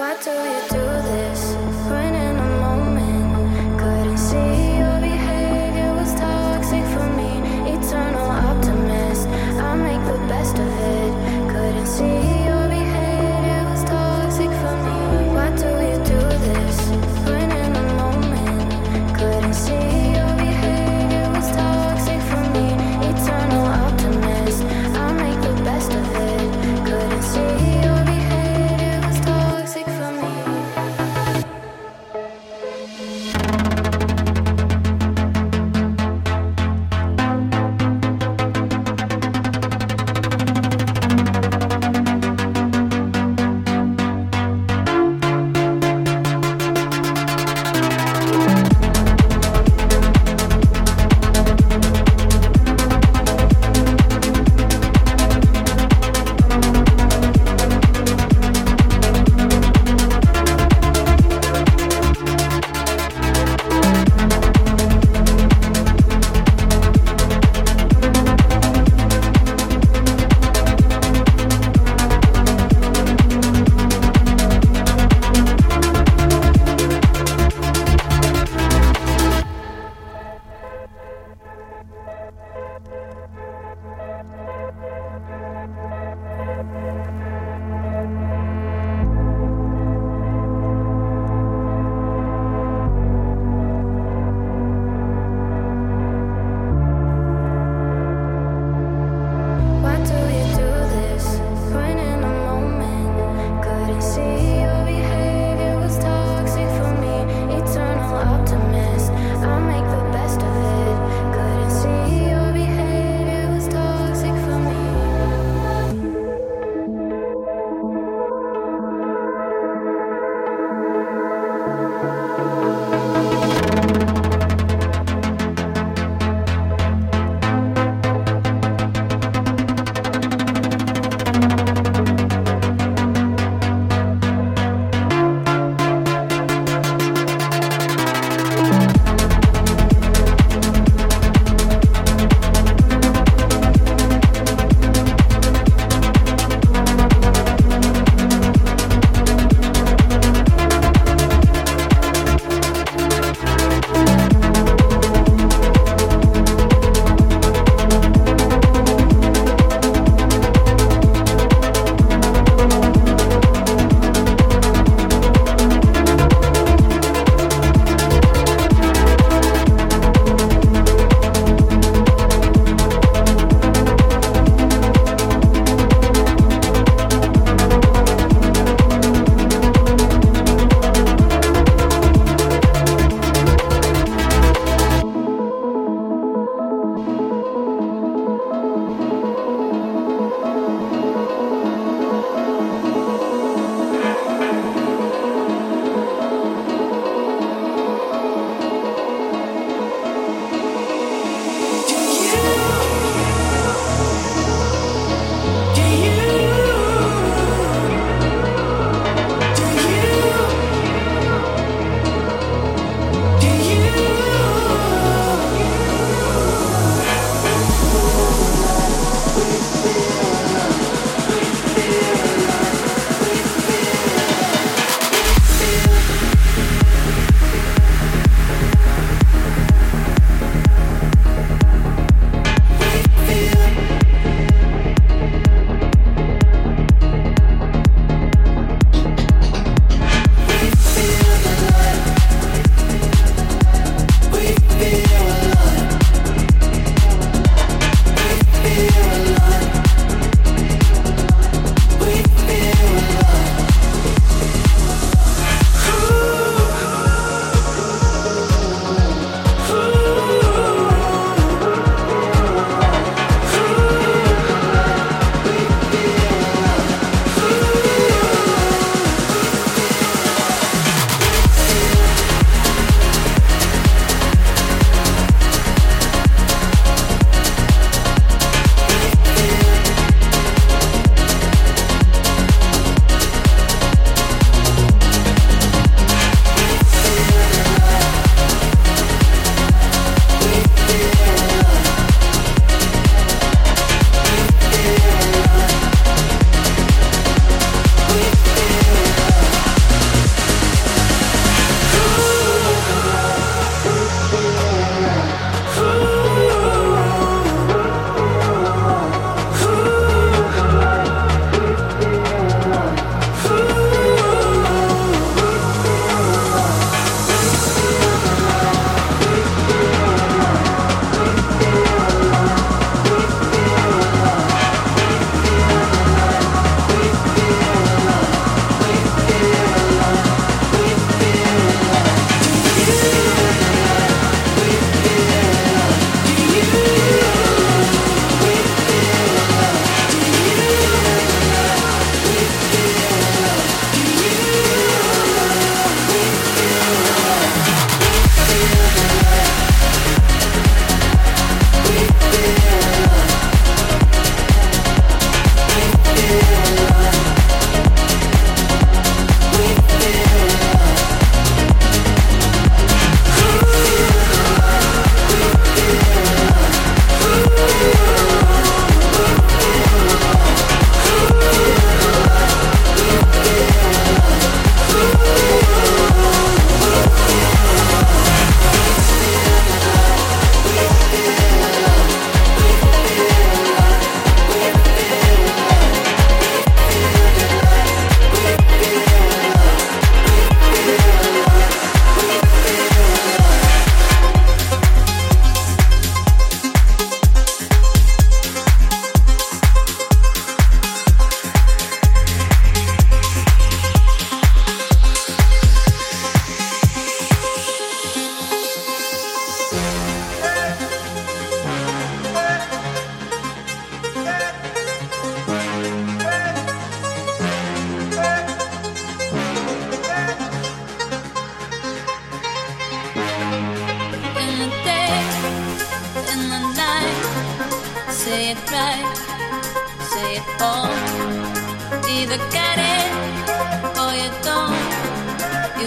Why do you do this?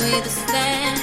You either stand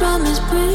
promise.